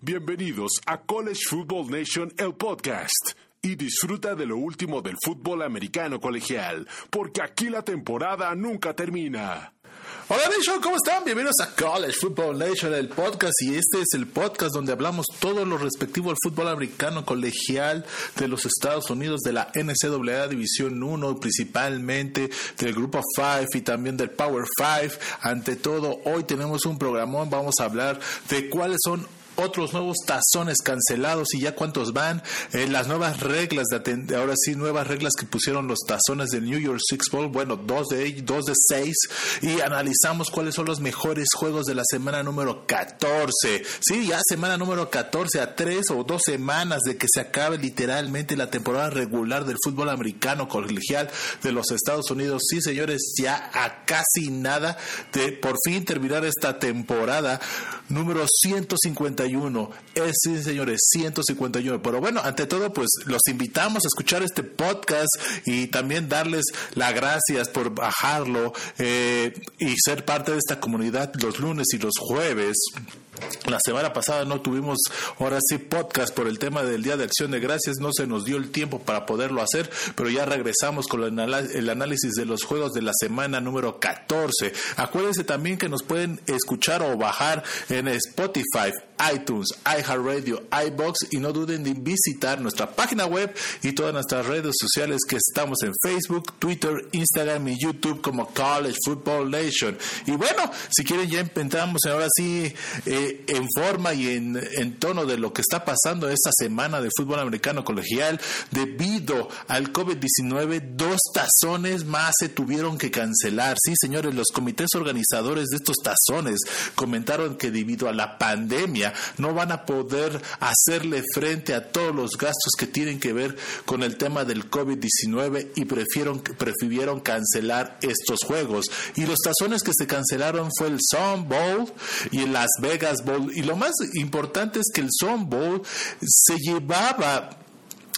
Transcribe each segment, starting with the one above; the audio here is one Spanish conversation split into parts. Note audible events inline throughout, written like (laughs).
Bienvenidos a College Football Nation, el podcast. Y disfruta de lo último del fútbol americano colegial, porque aquí la temporada nunca termina. Hola Nation, ¿cómo están? Bienvenidos a College Football Nation, el podcast. Y este es el podcast donde hablamos todo lo respectivo al fútbol americano colegial de los Estados Unidos, de la NCAA División 1, principalmente del Grupo 5 y también del Power 5. Ante todo, hoy tenemos un programón, vamos a hablar de cuáles son otros nuevos tazones cancelados y ya cuántos van, eh, las nuevas reglas de ahora sí nuevas reglas que pusieron los tazones del New York Six Bowl, bueno, dos de dos de seis y analizamos cuáles son los mejores juegos de la semana número 14. Sí, ya semana número 14 a tres o dos semanas de que se acabe literalmente la temporada regular del fútbol americano colegial de los Estados Unidos. Sí, señores, ya a casi nada de por fin terminar esta temporada número 151 es, sí, señores, 151. Pero bueno, ante todo, pues los invitamos a escuchar este podcast y también darles las gracias por bajarlo eh, y ser parte de esta comunidad los lunes y los jueves. La semana pasada no tuvimos ahora sí podcast por el tema del Día de Acción de Gracias, no se nos dio el tiempo para poderlo hacer, pero ya regresamos con el análisis de los juegos de la semana número 14. Acuérdense también que nos pueden escuchar o bajar en Spotify, iTunes, iHeartRadio, iBox y no duden en visitar nuestra página web y todas nuestras redes sociales que estamos en Facebook, Twitter, Instagram y YouTube como College Football Nation. Y bueno, si quieren ya entramos ahora sí eh, en forma y en, en tono de lo que está pasando esta semana de fútbol americano colegial debido al COVID-19, dos tazones más se tuvieron que cancelar. Sí, señores, los comités organizadores de estos tazones comentaron que debido a la pandemia no van a poder hacerle frente a todos los gastos que tienen que ver con el tema del COVID-19 y prefirieron, prefirieron cancelar estos juegos. Y los tazones que se cancelaron fue el Sun Bowl y el Las Vegas Bowl. Y lo más importante es que el Sun Bowl se llevaba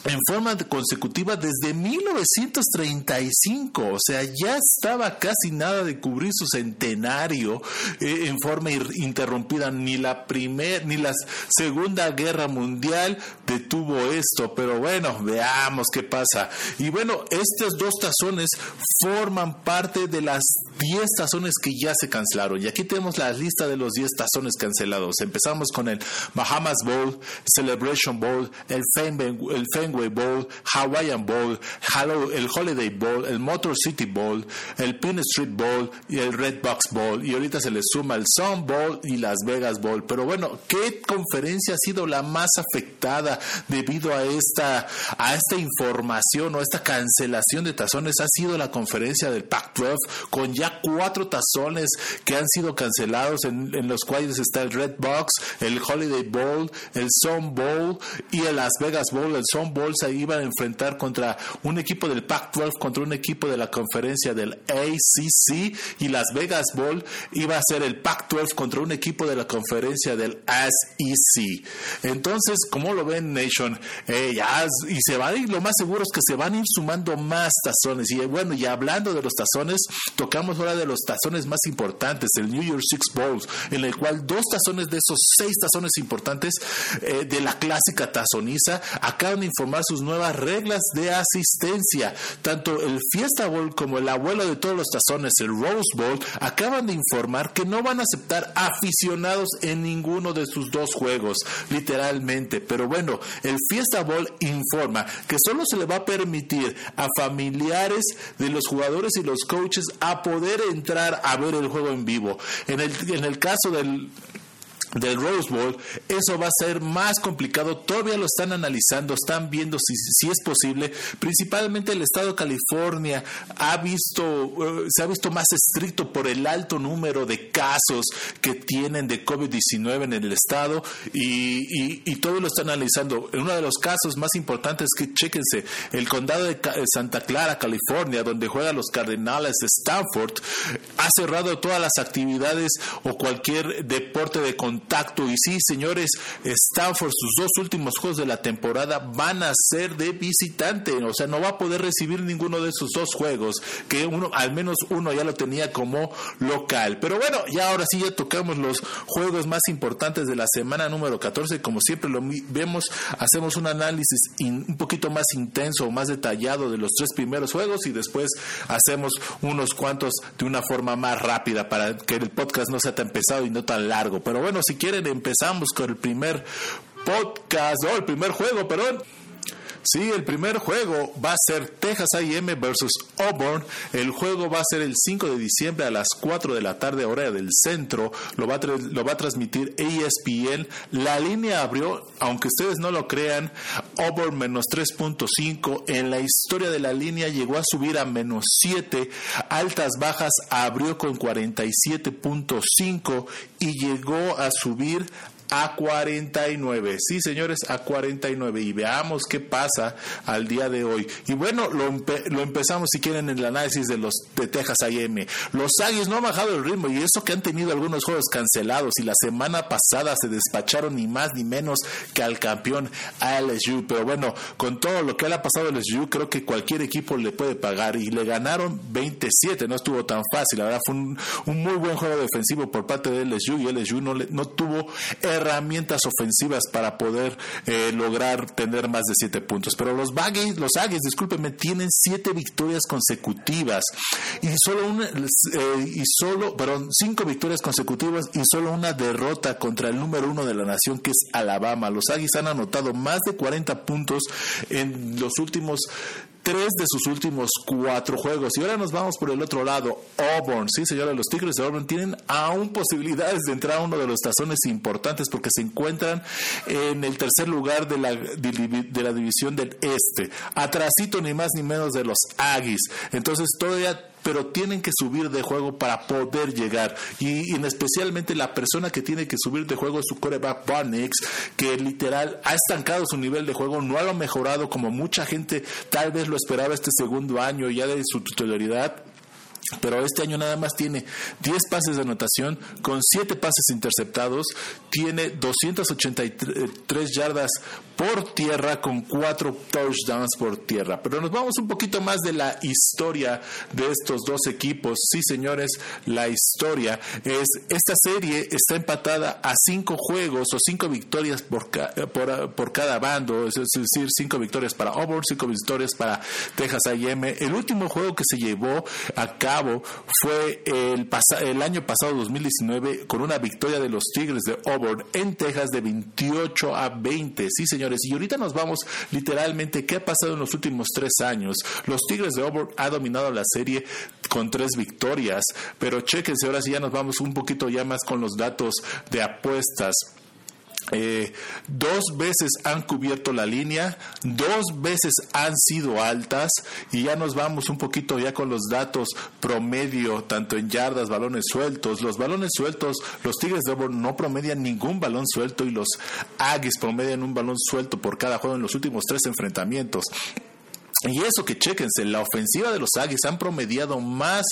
en forma consecutiva desde 1935, o sea, ya estaba casi nada de cubrir su centenario eh, en forma interrumpida. Ni la primera ni la segunda guerra mundial detuvo esto, pero bueno, veamos qué pasa. Y bueno, estos dos tazones forman parte de las 10 tazones que ya se cancelaron. Y aquí tenemos la lista de los 10 tazones cancelados. Empezamos con el Bahamas Bowl, Celebration Bowl, el Fenway, el Fenway Bowl, Hawaiian Bowl, el Holiday Bowl, el Motor City Bowl, el Pin Street Bowl y el Red Box Bowl. Y ahorita se le suma el Sun Bowl y Las Vegas Bowl. Pero bueno, ¿qué conferencia ha sido la más afectada debido a esta, a esta información o esta cancelación de tazones? Ha sido la conferencia del Pac-12 con ya cuatro tazones que han sido cancelados, en, los cuales está el Red Box, el Holiday Bowl, el Sun Bowl y el Las Vegas Bowl. El Sun Bowl se iba a enfrentar contra un equipo del Pac-12, contra un equipo de la conferencia del ACC y Las Vegas Bowl iba a ser el Pac-12 contra un equipo de la conferencia del SEC. Entonces, ¿cómo lo ven, Nation? Eh, y se va a ir, lo más seguro es que se van a ir sumando más tazones. Y bueno, y hablando de los tazones, tocamos ahora de los tazones más importantes, el New York Six Bowls, en el cual dos tazones de esos seis tazones importantes eh, de la clásica tazoniza acaban de sus nuevas reglas de asistencia. Tanto el Fiesta Bowl como el abuelo de todos los tazones, el Rose Bowl, acaban de informar que no van a aceptar aficionados en ninguno de sus dos juegos, literalmente. Pero bueno, el Fiesta Bowl informa que solo se le va a permitir a familiares de los jugadores y los coaches a poder entrar a ver el juego en vivo. En el, en el caso del del Rose Bowl, eso va a ser más complicado. Todavía lo están analizando, están viendo si, si es posible. Principalmente el estado de California ha visto, eh, se ha visto más estricto por el alto número de casos que tienen de COVID-19 en el estado y, y, todo lo están analizando. Uno de los casos más importantes que chequense, el condado de Santa Clara, California, donde juegan los Cardenales de Stanford, ha cerrado todas las actividades o cualquier deporte de contacto contacto. Y sí, señores, Stanford, sus dos últimos juegos de la temporada van a ser de visitante. O sea, no va a poder recibir ninguno de esos dos juegos, que uno, al menos uno ya lo tenía como local. Pero bueno, ya ahora sí ya tocamos los juegos más importantes de la semana número 14. Como siempre lo vemos, hacemos un análisis un poquito más intenso, más detallado de los tres primeros juegos y después hacemos unos cuantos de una forma más rápida para que el podcast no sea tan pesado y no tan largo. Pero bueno, si quieren empezamos con el primer podcast, o el primer juego, perdón. Sí, el primer juego va a ser Texas A&M versus Auburn. El juego va a ser el 5 de diciembre a las 4 de la tarde hora del centro. Lo va a, lo va a transmitir ESPN. La línea abrió, aunque ustedes no lo crean, Auburn menos 3.5. En la historia de la línea llegó a subir a menos 7. Altas bajas abrió con 47.5 y llegó a subir a 49. Sí, señores, a 49. Y veamos qué pasa al día de hoy. Y bueno, lo, empezamos si quieren en el análisis de los de Texas AM. Los Aggies no han bajado el ritmo y eso que han tenido algunos juegos cancelados y la semana pasada se despacharon ni más ni menos que al campeón LSU. Pero bueno, con todo lo que le ha pasado a LSU, creo que cualquier equipo le puede pagar y le ganaron 27. No estuvo tan fácil. La verdad fue un, muy buen juego defensivo por parte de LSU y LSU no, no tuvo herramientas ofensivas para poder eh, lograr tener más de siete puntos. Pero los Aggies, los Aggies, discúlpenme, tienen siete victorias consecutivas y solo una, eh, y solo, perdón, cinco victorias consecutivas y solo una derrota contra el número uno de la nación que es Alabama. Los Aggies han anotado más de 40 puntos en los últimos tres de sus últimos cuatro juegos. Y ahora nos vamos por el otro lado. Auburn, sí señora, los Tigres de Auburn tienen aún posibilidades de entrar a uno de los tazones importantes porque se encuentran en el tercer lugar de la, de la división del Este. Atrasito ni más ni menos de los Aggies. Entonces todavía pero tienen que subir de juego para poder llegar. Y, especialmente la persona que tiene que subir de juego es su coreback Barnix, que literal ha estancado su nivel de juego, no lo mejorado como mucha gente tal vez lo esperaba este segundo año ya de su titularidad pero este año nada más tiene 10 pases de anotación con 7 pases interceptados, tiene 283 yardas por tierra con 4 touchdowns por tierra. Pero nos vamos un poquito más de la historia de estos dos equipos. Sí, señores, la historia es esta serie está empatada a 5 juegos o 5 victorias por, por, por, cada bando, es decir, 5 victorias para Auburn, 5 victorias para Texas A&M. El último juego que se llevó a cabo fue el, el año pasado, 2019, con una victoria de los Tigres de Auburn en Texas de 28 a 20. Sí, señores. Y ahorita nos vamos literalmente qué ha pasado en los últimos tres años. Los Tigres de Auburn ha dominado la serie con tres victorias, pero chequense, ahora sí ya nos vamos un poquito ya más con los datos de apuestas. Eh, dos veces han cubierto la línea, dos veces han sido altas y ya nos vamos un poquito ya con los datos promedio, tanto en yardas, balones sueltos. Los balones sueltos, los Tigres de Auburn no promedian ningún balón suelto y los Aggies promedian un balón suelto por cada juego en los últimos tres enfrentamientos. Y eso que chequense, la ofensiva de los Aggies han promediado más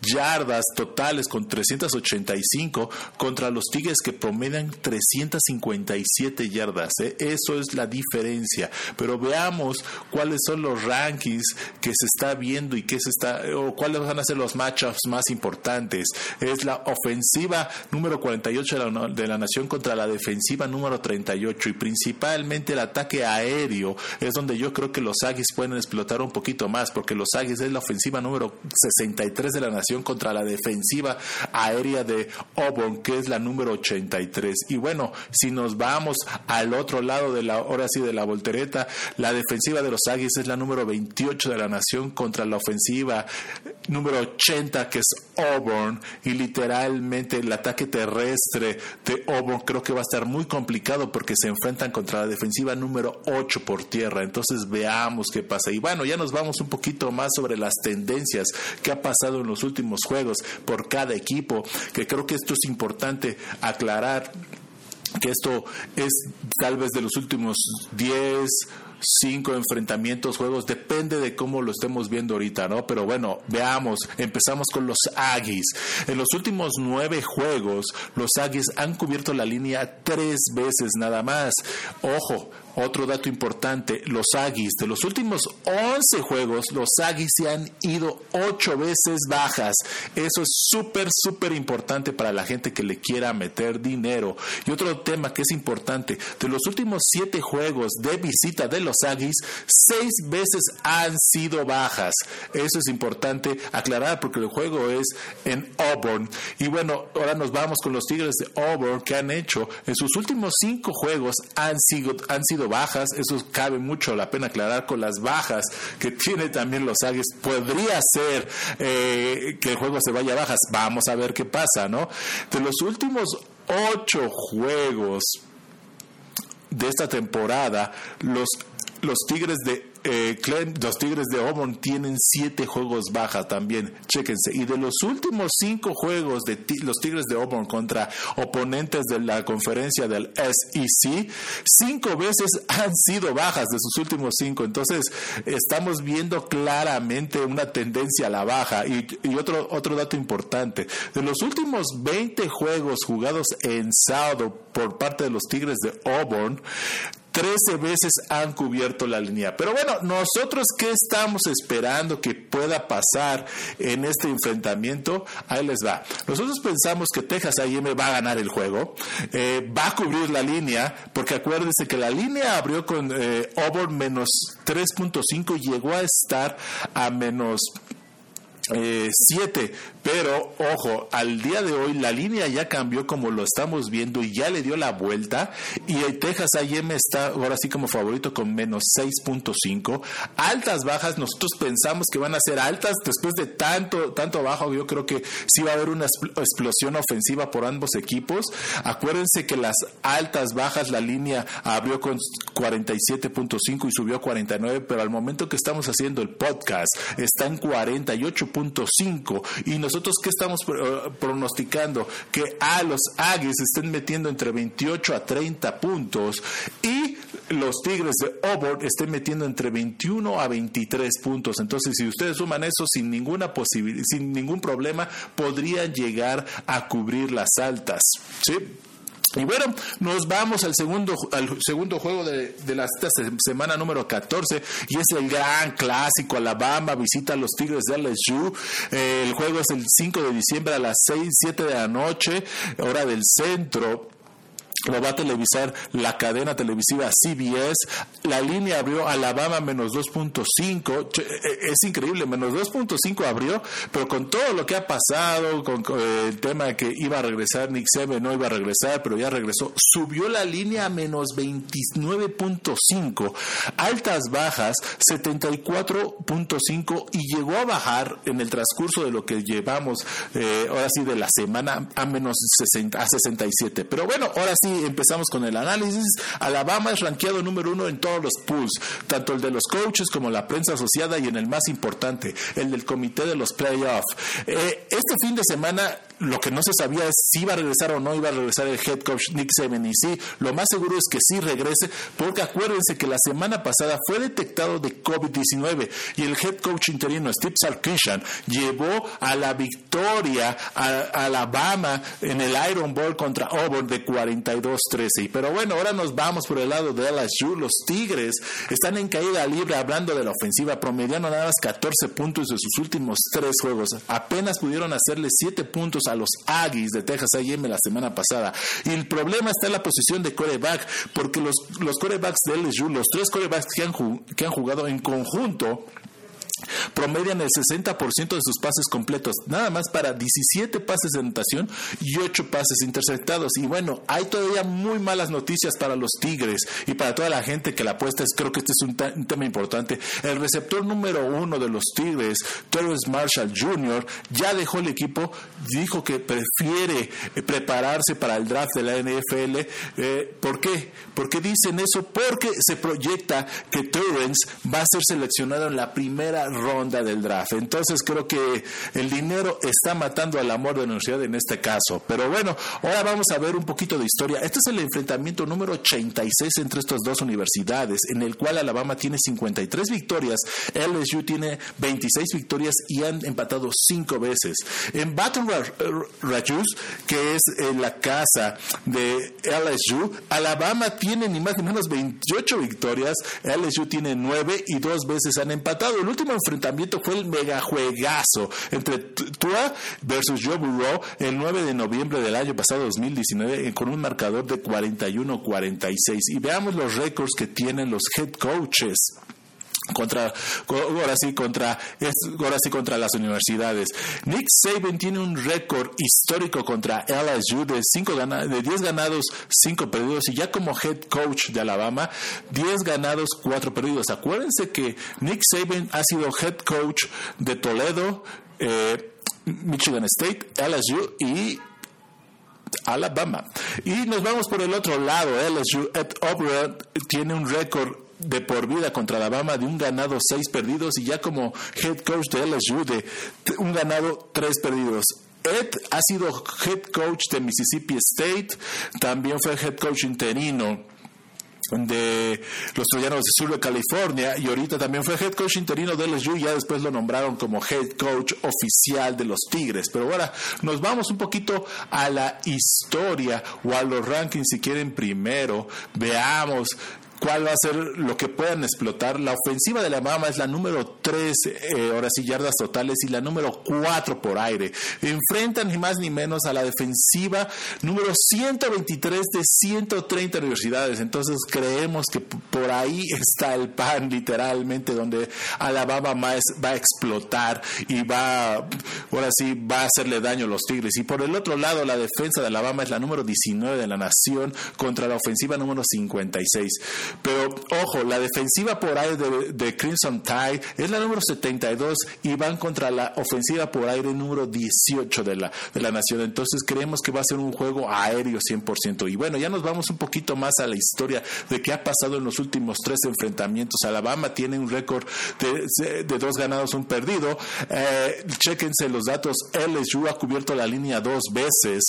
yardas totales con 385 contra los Tigres que promedian 357 yardas. ¿eh? Eso es la diferencia. Pero veamos cuáles son los rankings que se está viendo y qué se está o cuáles van a ser los matchups más importantes. Es la ofensiva número 48 de la, de la nación contra la defensiva número 38 y principalmente el ataque aéreo es donde yo creo que los Aggies pueden explotar un poquito más, porque los Aggies es la ofensiva número 63 de la nación contra la defensiva aérea de Auburn, que es la número 83. Y bueno, si nos vamos al otro lado de la, ahora sí, de la voltereta, la defensiva de los Aggies es la número 28 de la nación contra la ofensiva número 80, que es Auburn, y literalmente el ataque terrestre de Auburn creo que va a estar muy complicado porque se enfrentan contra la defensiva número 8 por tierra. Entonces veamos qué pasa. Y bueno, ya nos vamos un poquito más sobre las tendencias que ha pasado en los últimos juegos por cada equipo, que creo que esto es importante aclarar que esto es tal vez de los últimos 10 cinco enfrentamientos, juegos, depende de cómo lo estemos viendo ahorita, ¿no? Pero bueno, veamos, empezamos con los Aggies. En los últimos nueve juegos, los Aggies han cubierto la línea tres veces nada más. Ojo, otro dato importante, los Aggies, de los últimos 11 juegos, los Aggies se han ido 8 veces bajas. Eso es súper, súper importante para la gente que le quiera meter dinero. Y otro tema que es importante, de los últimos 7 juegos de visita de los Aggies, 6 veces han sido bajas. Eso es importante aclarar porque el juego es en Auburn. Y bueno, ahora nos vamos con los Tigres de Auburn que han hecho en sus últimos 5 juegos han sido, han sido bajas, eso cabe mucho la pena aclarar con las bajas que (laughs) tiene también los Águilas. Podría ser eh, que el juego se vaya a bajas, vamos a ver qué pasa, ¿no? De los últimos ocho juegos de esta temporada, los, los Tigres de eh, los Tigres de Auburn tienen siete juegos baja también, chéquense. Y de los últimos cinco juegos de los Tigres de Auburn contra oponentes de la conferencia del SEC, cinco veces (laughs) han sido bajas de sus últimos cinco. Entonces, estamos viendo claramente una tendencia a la baja. Y, y otro, otro dato importante, de los últimos 20 juegos jugados en sábado por parte de los Tigres de Auburn, 13 veces han cubierto la línea. Pero bueno, nosotros qué estamos esperando que pueda pasar en este enfrentamiento? Ahí les va. Nosotros pensamos que Texas A&M va a ganar el juego, eh, va a cubrir la línea, porque acuérdense que la línea abrió con eh, Auburn menos 3.5 y llegó a estar a menos 7, eh, pero ojo, al día de hoy la línea ya cambió como lo estamos viendo y ya le dio la vuelta y el Texas A&M está ahora sí como favorito con menos 6.5. Altas, bajas, nosotros pensamos que van a ser altas después de tanto, tanto bajo. Yo creo que sí va a haber una explosión ofensiva por ambos equipos. Acuérdense que las altas, bajas, la línea abrió con 47.5 y subió a 49, pero al momento que estamos haciendo el podcast está en 48.5 y nosotros qué estamos eh, pronosticando que a los Aggies estén metiendo entre 28 a 30 puntos y los Tigres de Auburn estén metiendo entre 21 a 23 puntos. Entonces, si ustedes suman eso sin ninguna posibilidad, sin ningún problema, podrían llegar a cubrir las altas. ¿Sí? Y bueno, nos vamos al segundo, al segundo juego de, de la semana número 14 y es el gran clásico. Alabama visita a los Tigres de LSU. Eh, el juego es el 5 de diciembre a las 6, 7 de la noche, hora del centro lo va a televisar la cadena televisiva CBS. La línea abrió Alabama menos 2.5. Eh, es increíble, menos 2.5 abrió, pero con todo lo que ha pasado, con, eh, el tema de que iba a regresar Nick Sebe, no iba a regresar, pero ya regresó, subió la línea a menos 29.5. Altas, bajas, 74.5 y llegó a bajar en el transcurso de lo que llevamos, eh, ahora sí, de la semana a menos 60, a 67. Pero bueno, ahora sí empezamos con el análisis. Alabama es rankeado número uno en todos los pools, tanto el de los coaches como la prensa asociada y en el más importante, el del comité de los playoffs. Eh, este fin de semana lo que no se sabía es si iba a regresar o no iba a regresar el head coach Nick Saban y sí, lo más seguro es que sí regrese porque acuérdense que la semana pasada fue detectado de COVID-19 y el head coach interino Steve Sarkisian llevó a la victoria a, Alabama en el Iron Bowl contra Auburn de 42-13. Pero bueno, ahora nos vamos por el lado de LSU. Los Tigres están en caída libre hablando de la ofensiva, promediando nada más 14 puntos de sus últimos tres juegos. Apenas pudieron hacerle 7 puntos a los Aggies de Texas A&M la semana pasada. Y el problema está en la posición de coreback, porque los, los corebacks de LSU, los tres corebacks que han, que han jugado en conjunto, promedian el 60% de sus pases completos, nada más para 17 pases de anotación y 8 pases interceptados. Y bueno, hay todavía muy malas noticias para los Tigres y para toda la gente que la apuesta. Es, creo que este es un, tema importante. El receptor número uno de los Tigres, Terrence Marshall Jr., ya dejó el equipo, dijo que prefiere eh, prepararse para el draft de la NFL. Eh, ¿Por qué? ¿Por qué dicen eso? Porque se proyecta que Terrence va a ser seleccionado en la primera ronda del draft. Entonces creo que el dinero está matando al amor de la universidad en este caso. Pero bueno, ahora vamos a ver un poquito de historia. Este es el enfrentamiento número 86 entre estas dos universidades, en el cual Alabama tiene 53 victorias, LSU tiene 26 victorias y han empatado cinco veces. En Baton Rouge, que es en la casa de LSU, Alabama tiene ni más ni menos 28 victorias, LSU tiene 9 y dos veces han empatado. El último enfrentamiento fue el megajuegazo entre Tua versus Joe Burrow el 9 de noviembre del año pasado 2019 con un marcador de 41-46. Y veamos los récords que tienen los head coaches contra ahora sí contra ahora sí contra las universidades. Nick Saban tiene un récord histórico contra LSU de cinco de 10 ganados, 5 perdidos y ya como head coach de Alabama, 10 ganados, 4 perdidos. Acuérdense que Nick Saban ha sido head coach de Toledo, eh, Michigan State, LSU y Alabama. Y nos vamos por el otro lado. LSU Ed O'Brien tiene un récord de por vida contra Alabama de un ganado, seis perdidos y ya como head coach de LSU de un ganado, tres perdidos. Ed ha sido head coach de Mississippi State, también fue head coach interino de los Troyanos de Sur de California y ahorita también fue head coach interino de LSU y ya después lo nombraron como head coach oficial de los Tigres. Pero ahora nos vamos un poquito a la historia o a los rankings si quieren primero. Veamos cuál va a ser lo que puedan explotar. La ofensiva de la Mama es la número 3, eh, horas y yardas totales, y la número 4 por aire. Enfrentan ni más ni menos a la defensiva número 123 de 130 universidades. Entonces creemos que por ahí está el pan, literalmente, donde Alabama va a explotar y va, ahora sí, va a hacerle daño a los Tigres. Y por el otro lado, la defensa de Alabama es la número 19 de la nación contra la ofensiva número 56. Pero ojo, la defensiva por aire de, Crimson Tide es la número 72 y van contra la ofensiva por aire número 18 de la, de la nación. Entonces creemos que va a ser un juego aéreo 100%. Y bueno, ya nos vamos un poquito más a la historia de qué ha pasado en los últimos tres enfrentamientos. Alabama tiene un récord de, dos ganados, un perdido. Eh, chéquense los datos. LSU ha cubierto la línea dos veces.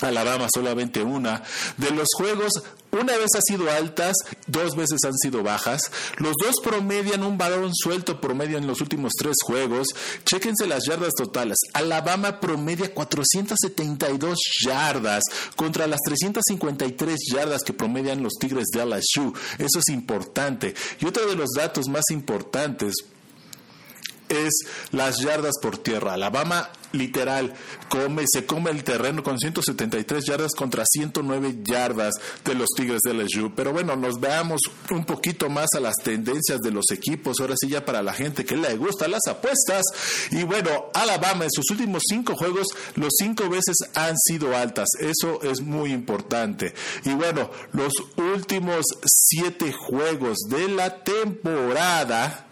Alabama solamente una. De los juegos, una vez ha sido altas, dos veces han sido bajas. Los dos promedian un balón suelto promedio en los últimos tres juegos. Chéquense las yardas totales. Alabama promedia 472 yardas contra las 353 yardas que promedian los Tigres de LSU. Eso es importante. Y otro de los datos más importantes es las yardas por tierra. Alabama literal come, se come el terreno con 173 yardas contra 109 yardas de los Tigres de LSU. Pero bueno, nos veamos un poquito más a las tendencias de los equipos. Ahora sí ya para la gente que le gusta las apuestas. Y bueno, Alabama en sus últimos cinco juegos, los cinco veces han sido altas. Eso es muy importante. Y bueno, los últimos siete juegos de la temporada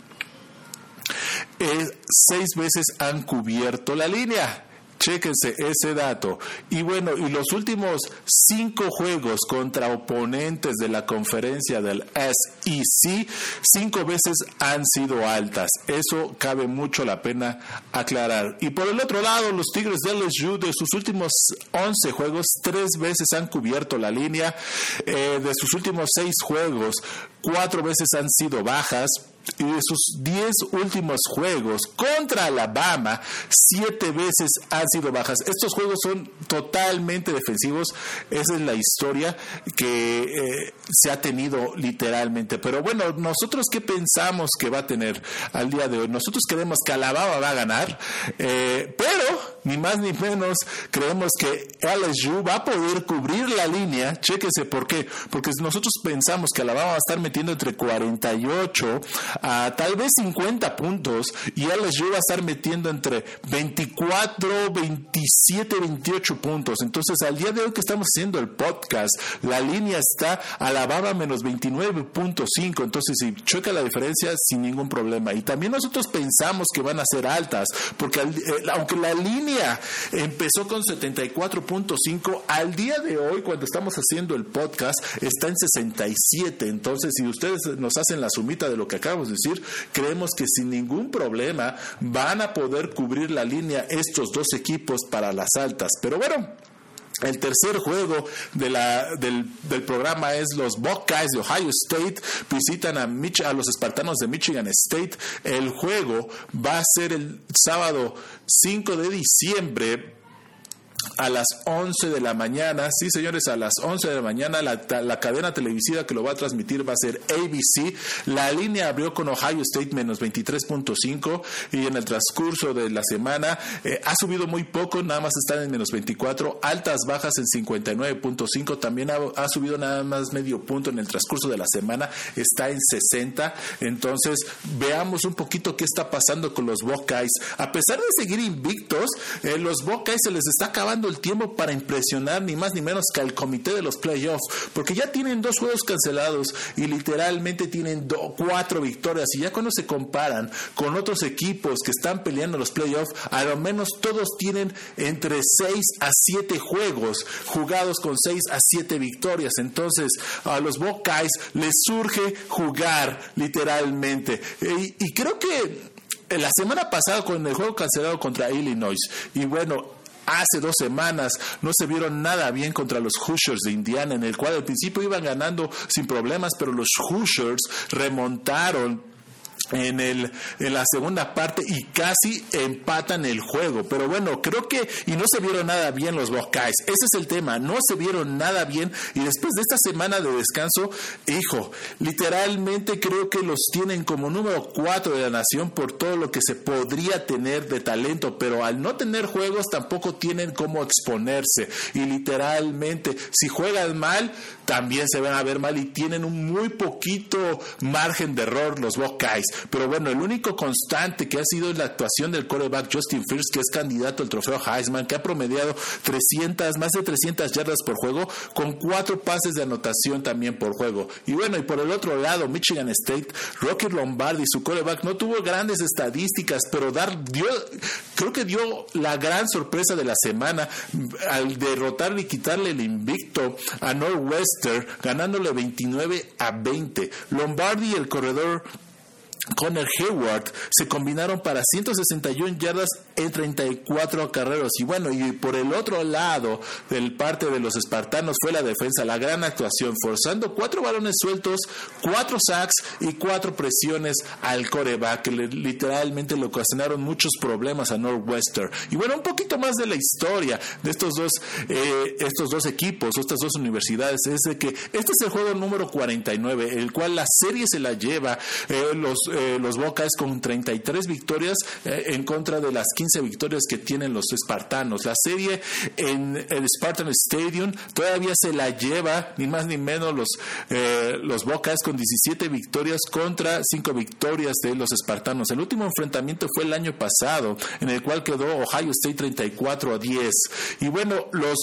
seis veces han cubierto la línea. Chéquense ese dato. Y bueno, y los últimos cinco juegos contra oponentes de la conferencia del SEC, cinco veces han sido altas. Eso cabe mucho la pena aclarar. Y por el otro lado, los Tigres de LSU de sus últimos 11 juegos, tres veces han cubierto la línea. Eh, de sus últimos seis juegos, cuatro veces han sido bajas y de sus 10 últimos juegos contra Alabama, siete veces han sido bajas. Estos juegos son totalmente defensivos. Esa es la historia que eh, se ha tenido literalmente. Pero bueno, nosotros qué pensamos que va a tener al día de hoy? Nosotros creemos que Alabama va a ganar, eh, pero ni más ni menos creemos que LSU va a poder cubrir la línea. Chéquese por qué. Porque nosotros pensamos que Alabama va a estar metiendo entre 48 a tal vez 50 puntos y LSU va a estar metiendo entre 24, 27, 28 puntos. Entonces, al día de hoy que estamos haciendo el podcast, la línea está Alabama menos 29.5. Entonces, si choca la diferencia, sin ningún problema. Y también nosotros pensamos que van a ser altas, porque eh, aunque la línea empezó con 74.5. Al día de hoy, cuando estamos haciendo el podcast, está en 67. Entonces, si ustedes nos hacen la sumita de lo que acabamos de decir, creemos que sin ningún problema van a poder cubrir la línea estos dos equipos para las altas. Pero bueno, el tercer juego de la, del, programa es los Buckeyes de Ohio State visitan a, a los espartanos de Michigan State. El juego va a ser el sábado 5 de diciembre a las 11 de la mañana. Sí, señores, a las 11 de la mañana la, la, cadena televisiva que lo va a transmitir va a ser ABC. La línea abrió con Ohio State menos 23.5 y en el transcurso de la semana eh, ha subido muy poco, nada más están en menos 24, altas bajas en 59.5, también ha, subido nada más medio punto en el transcurso de la semana, está en 60. Entonces, veamos un poquito qué está pasando con los Buckeyes. A pesar de seguir invictos, eh, los Buckeyes se les está acabando el tiempo para impresionar ni más ni menos que al comité de los playoffs, porque ya tienen dos juegos cancelados y literalmente tienen cuatro victorias y ya cuando se comparan con otros equipos que están peleando los playoffs, a lo menos todos tienen entre seis a siete juegos jugados con seis a siete victorias. Entonces a los Buckeyes les surge jugar literalmente y, y creo que la semana pasada con el juego cancelado contra Illinois y bueno hace dos semanas no se vieron nada bien contra los Hoosiers de Indiana, en el cual al principio iban ganando sin problemas, pero los Hoosiers remontaron en, el, en la segunda parte y casi empatan el juego. Pero bueno, creo que, y no se vieron nada bien los Buckeyes. Ese es el tema, no se vieron nada bien. Y después de esta semana de descanso, hijo, literalmente creo que los tienen como número cuatro de la nación por todo lo que se podría tener de talento. Pero al no tener juegos tampoco tienen cómo exponerse. Y literalmente, si juegan mal, también se van a ver mal y tienen un muy poquito margen de error los Buckeyes. Pero bueno, el único constante que ha sido la actuación del coreback Justin Fields, que es candidato al trofeo Heisman, que ha promediado 300, más de 300 yardas por juego, con cuatro pases de anotación también por juego. Y bueno, y por el otro lado, Michigan State, Rocky Lombardi, su coreback, no tuvo grandes estadísticas, pero dar, dio, creo que dio la gran sorpresa de la semana al derrotar y quitarle el invicto a Northwestern, ganándole 29 a 20. Lombardi, el corredor Connor Hayward se combinaron para 161 yardas en 34 carreros. Y bueno, y por el otro lado del parte de los espartanos fue la defensa, la gran actuación, forzando cuatro balones sueltos, cuatro sacks y cuatro presiones al coreback, que literalmente le ocasionaron muchos problemas a Northwestern. Y bueno, un poquito más de la historia de estos dos, eh, estos dos equipos, estas dos universidades, es de que este es el juego número 49, el cual la serie se la lleva eh, los eh, los Bocas con 33 victorias eh, en contra de las 15 victorias que tienen los espartanos. La serie en el Spartan Stadium todavía se la lleva ni más ni menos los, eh, Bocas con 17 victorias contra 5 victorias de los espartanos. El último enfrentamiento fue el año pasado, en el cual quedó Ohio State 34 a 10. Y bueno, los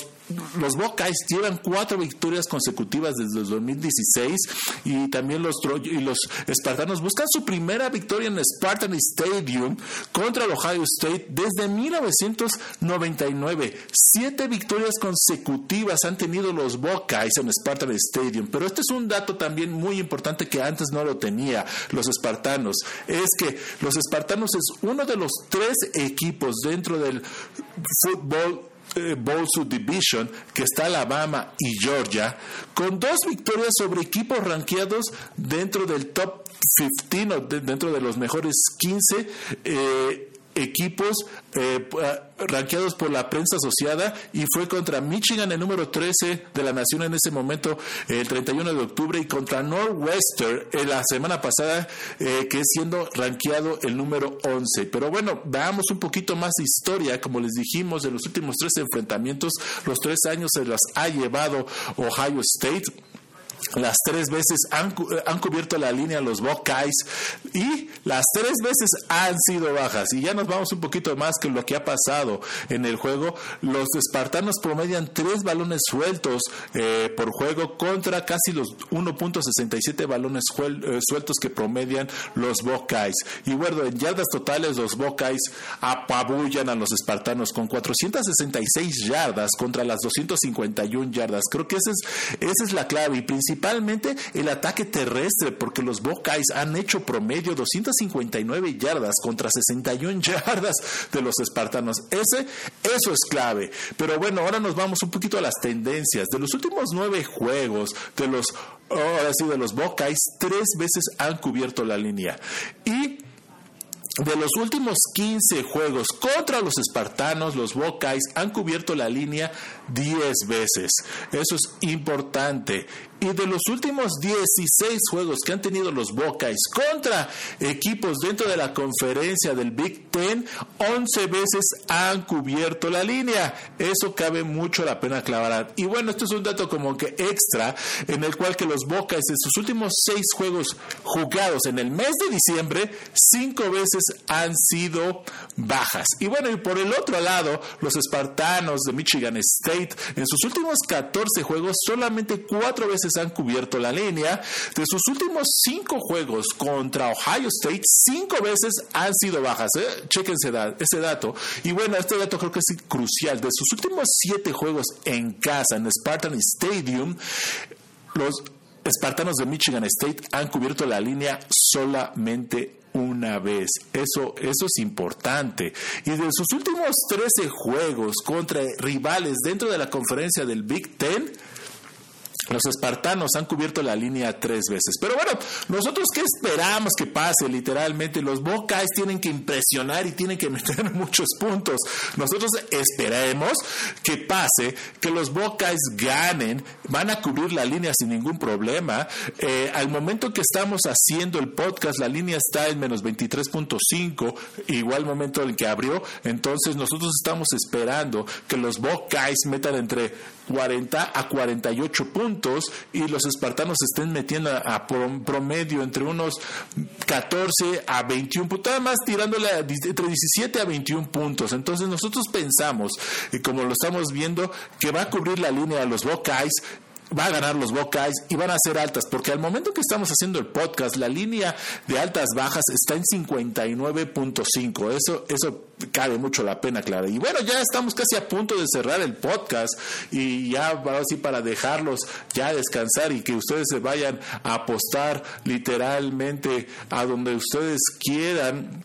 los Buckeyes llevan cuatro victorias consecutivas desde el 2016 y también los, y los espartanos buscan su primera victoria en Spartan Stadium contra el Ohio State desde 1999. Siete victorias consecutivas han tenido los Buckeyes en Spartan Stadium, pero este es un dato también muy importante que antes no lo tenía los espartanos. Es que los espartanos es uno de los tres equipos dentro del fútbol eh, Bowl Subdivision, que está Alabama y Georgia, con dos victorias sobre equipos rankeados dentro del top 15 o dentro de los mejores 15 eh, equipos eh, rankeados por la prensa asociada y fue contra Michigan el número 13 de la nación en ese momento el 31 de octubre y contra Northwestern en la semana pasada eh, que siendo rankeado el número 11 pero bueno veamos un poquito más de historia. Como les dijimos de los últimos tres enfrentamientos los tres años se las ha llevado Ohio State las tres veces han, eh, han, cubierto la línea los Buckeyes y las tres veces han sido bajas. Y ya nos vamos un poquito más que lo que ha pasado en el juego. Los espartanos promedian tres balones sueltos eh, por juego contra casi los 1.67 balones eh, sueltos que promedian los Buckeyes. Y bueno, en yardas totales los Buckeyes apabullan a los espartanos con 466 yardas contra las 251 yardas. Creo que esa es, esa es la clave y principalmente principalmente el ataque terrestre, porque los Buckeyes han hecho promedio 259 yardas contra 61 (laughs) yardas de los espartanos. Ese, eso es clave. Pero bueno, ahora nos vamos un poquito a las tendencias. De los últimos nueve juegos, de los, ahora de los Buckeyes, tres veces han cubierto la línea. Y de los últimos 15 juegos contra los espartanos, los Buckeyes han cubierto la línea 10 veces. Eso es importante. Y de los últimos 16 juegos que han tenido los Buckeyes contra equipos dentro de la conferencia del Big Ten, 11 veces han cubierto la línea. Eso cabe mucho la pena aclarar. Y bueno, esto es un dato como que extra, en el cual que los Buckeyes en sus últimos 6 juegos jugados en el mes de diciembre, 5 veces han sido bajas. Y bueno, y por el otro lado, los espartanos de Michigan State, en sus últimos 14 juegos, solamente 4 veces han cubierto la línea. De sus últimos cinco juegos contra Ohio State, cinco veces han sido bajas. ¿eh? Chequense ese dato. Y bueno, este dato creo que es crucial. De sus últimos siete juegos en casa, en Spartan Stadium, los Espartanos de Michigan State han cubierto la línea solamente una vez. Eso, eso es importante. Y de sus últimos 13 juegos contra rivales dentro de la conferencia del Big Ten, los espartanos han cubierto la línea tres veces. Pero bueno, nosotros qué esperamos que pase literalmente. Los Buckeyes tienen que impresionar y tienen que (laughs) meter muchos puntos. Nosotros esperemos que pase, que los Buckeyes ganen, van a cubrir la línea sin ningún problema. Eh, al momento que estamos haciendo el podcast, la línea está en menos 23.5, igual momento en que abrió. Entonces nosotros estamos esperando que los Buckeyes metan entre 40 a 48 puntos y los espartanos estén metiendo a, promedio entre unos 14 a 21 puntos, además tirándole entre 17 a 21 puntos. Entonces nosotros pensamos, y como lo estamos viendo, que va a cubrir la línea de los Buckeyes va a ganar los Buckeyes y van a ser altas, porque al momento que estamos haciendo el podcast, la línea de altas bajas está en 59.5. Eso, eso cabe mucho la pena, Clara. Y bueno, ya estamos casi a punto de cerrar el podcast y ya así para dejarlos ya descansar y que ustedes se vayan a apostar literalmente a donde ustedes quieran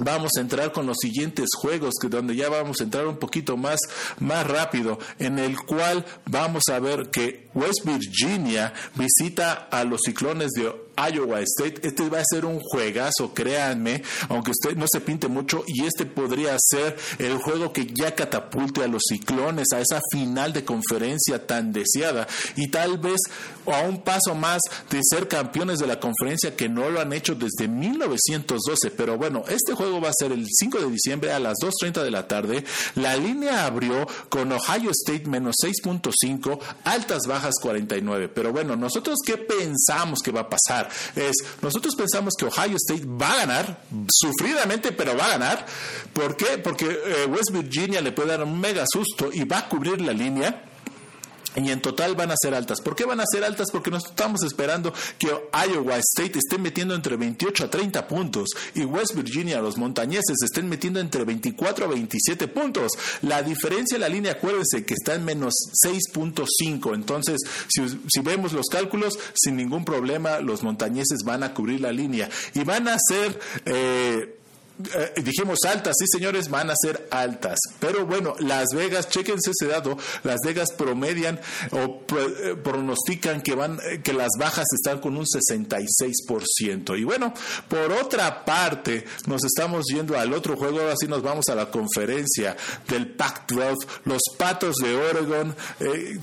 vamos a entrar con los siguientes juegos, que donde ya vamos a entrar un poquito más, más rápido, en el cual vamos a ver que West Virginia visita a los ciclones de Iowa State. Este va a ser un juegazo, créanme, aunque usted no se pinte mucho, y este podría ser el juego que ya catapulte a los ciclones a esa final de conferencia tan deseada, y tal vez a un paso más de ser campeones de la conferencia que no lo han hecho desde 1912. Pero bueno, este juego va a ser el 5 de diciembre a las 2.30 de la tarde. La línea abrió con Ohio State menos 6.5, altas bajas 49. Pero bueno, nosotros qué pensamos que va a pasar? es, nosotros pensamos que Ohio State va a ganar, sufridamente, pero va a ganar. ¿Por qué? Porque eh, West Virginia le puede dar un mega susto y va a cubrir la línea y en total van a ser altas. ¿Por qué van a ser altas? Porque nos estamos esperando que Iowa State esté metiendo entre 28 a 30 puntos y West Virginia, los montañeses, estén metiendo entre 24 a 27 puntos. La diferencia en la línea, acuérdense que está en menos 6.5. Entonces, si, vemos los cálculos, sin ningún problema, los montañeses van a cubrir la línea y van a ser... Eh, eh, dijimos altas, sí señores, van a ser altas. Pero bueno, Las Vegas, chequense ese dato, Las Vegas promedian o eh, pronostican que van, eh, que las bajas están con un 66%. Y bueno, por otra parte, nos estamos yendo al otro juego, ahora sí nos vamos a la conferencia del Pac-12, los Patos de Oregon,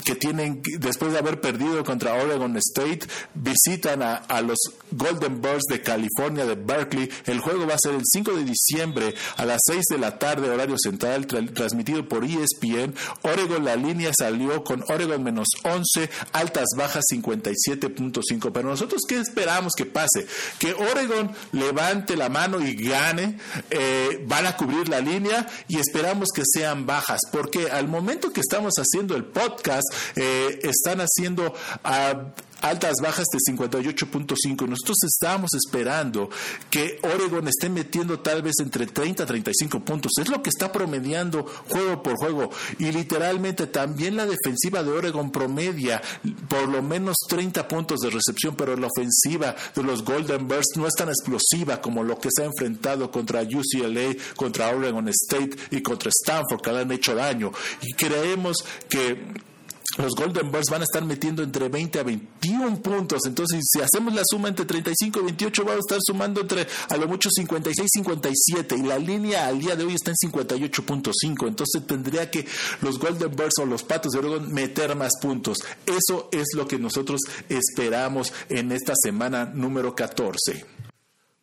que tienen, después de haber perdido contra Oregon State, visitan a, los Golden Birds de California de Berkeley. El juego va a ser el 5 de diciembre a las 6 de la tarde, horario central, transmitido por ESPN. Oregon, la línea salió con Oregon menos 11, altas bajas 57.5. Pero nosotros, ¿qué esperamos que pase? Que Oregon levante la mano y gane. Eh, van a cubrir la línea y esperamos que sean bajas, porque al momento que estamos haciendo el podcast, eh, están haciendo a altas bajas de 58.5 y nosotros estábamos esperando que Oregon esté metiendo tal vez entre 30 a 35 puntos. Es lo que está promediando juego por juego y literalmente también la defensiva de Oregon promedia por lo menos 30 puntos de recepción, pero la ofensiva de los Golden Bears no es tan explosiva como lo que se ha enfrentado contra UCLA, contra Oregon State y contra Stanford que le han hecho daño. Y creemos que los Golden Bears van a estar metiendo entre 20 a 21 puntos. Entonces, si hacemos la suma entre 35 y 28, vamos a estar sumando entre a lo mucho 56 y 57. Y la línea al día de hoy está en 58.5. Entonces, tendría que los Golden Bears o los Patos de Oregon meter más puntos. Eso es lo que nosotros esperamos en esta semana número 14.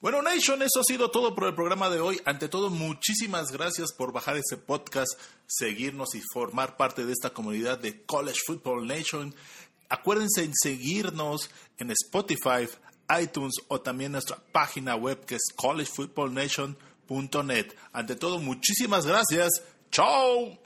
Bueno, Nation, eso ha sido todo por el programa de hoy. Ante todo, muchísimas gracias por bajar ese podcast, seguirnos y formar parte de esta comunidad de College Football Nation. Acuérdense en seguirnos en Spotify, iTunes o también nuestra página web que es collegefootballnation.net. Ante todo, muchísimas gracias. ¡Chao!